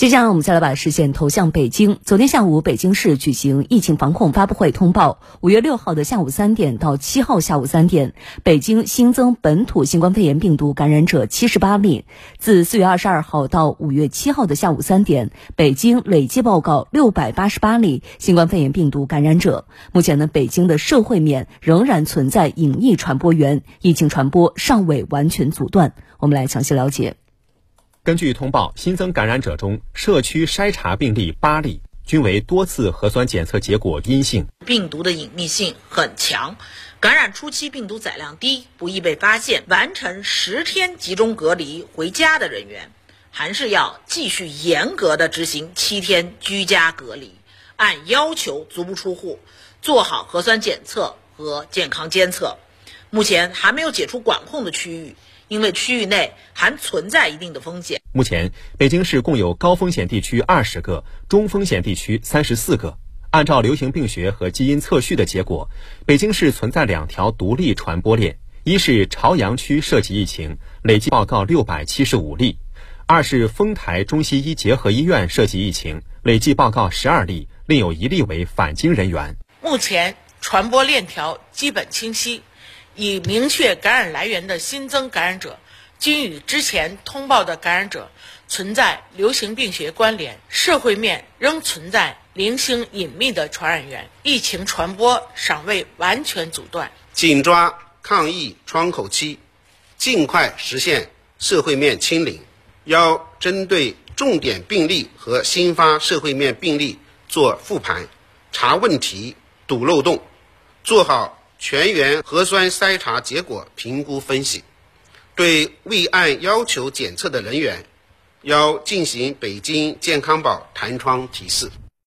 接下来，我们再来把视线投向北京。昨天下午，北京市举行疫情防控发布会，通报：五月六号的下午三点到七号下午三点，北京新增本土新冠肺炎病毒感染者七十八例。自四月二十二号到五月七号的下午三点，北京累计报告六百八十八例新冠肺炎病毒感染者。目前呢，北京的社会面仍然存在隐匿传播源，疫情传播尚未完全阻断。我们来详细了解。根据通报，新增感染者中，社区筛查病例八例，均为多次核酸检测结果阴性。病毒的隐秘性很强，感染初期病毒载量低，不易被发现。完成十天集中隔离回家的人员，还是要继续严格的执行七天居家隔离，按要求足不出户，做好核酸检测和健康监测。目前还没有解除管控的区域。因为区域内还存在一定的风险。目前，北京市共有高风险地区二十个，中风险地区三十四个。按照流行病学和基因测序的结果，北京市存在两条独立传播链：一是朝阳区涉及疫情，累计报告六百七十五例；二是丰台中西医结合医院涉及疫情，累计报告十二例，另有一例为返京人员。目前传播链条基本清晰。已明确感染来源的新增感染者，均与之前通报的感染者存在流行病学关联。社会面仍存在零星隐秘的传染源，疫情传播尚未完全阻断。紧抓抗疫窗口期，尽快实现社会面清零。要针对重点病例和新发社会面病例做复盘，查问题、堵漏洞，做好。全员核酸筛查结果评估分析，对未按要求检测的人员，要进行北京健康宝弹窗提示。